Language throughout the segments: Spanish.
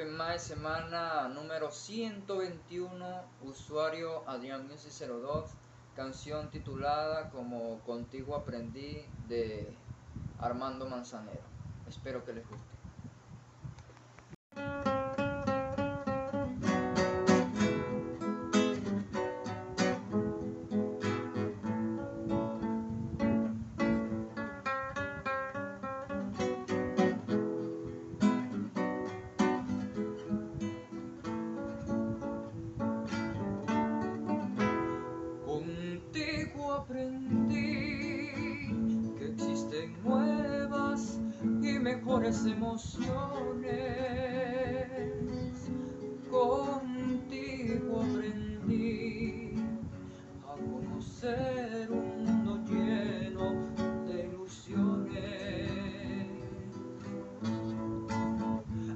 Open semana número 121, usuario Adrián Music 02, canción titulada como Contigo Aprendí de Armando Manzanero. Espero que les guste. Emociones. Contigo aprendí a conocer un mundo lleno de ilusiones.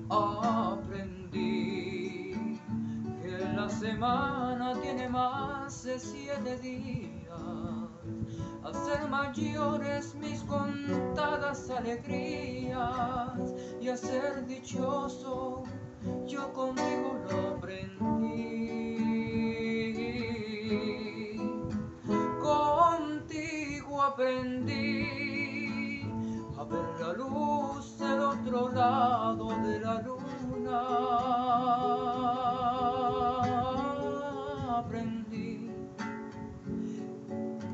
Aprendí que la semana tiene más de siete días, a ser mayores mis contadas alegrías y a ser dichoso, yo contigo lo aprendí. Contigo aprendí a ver la luz del otro lado de la luna. Aprendí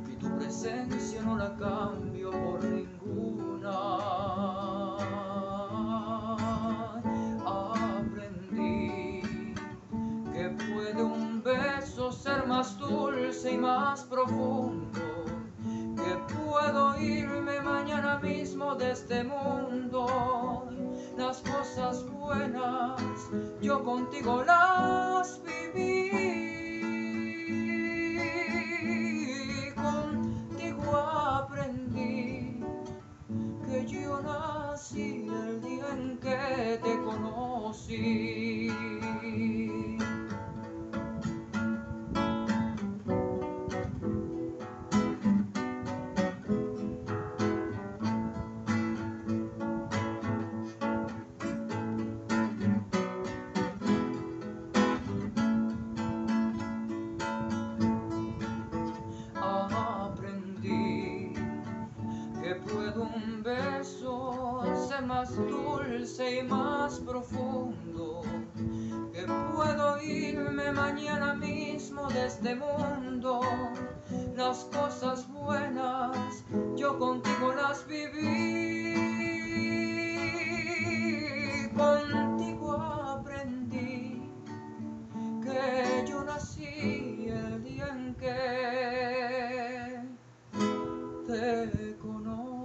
que tu presencia no la cambio más dulce y más profundo que puedo irme mañana mismo de este mundo. Las cosas buenas yo contigo las viví. Contigo aprendí que yo nací el día en que te conocí. Más dulce y más profundo, que puedo irme mañana mismo de este mundo. Las cosas buenas yo contigo las viví. Contigo aprendí que yo nací el día en que te conocí.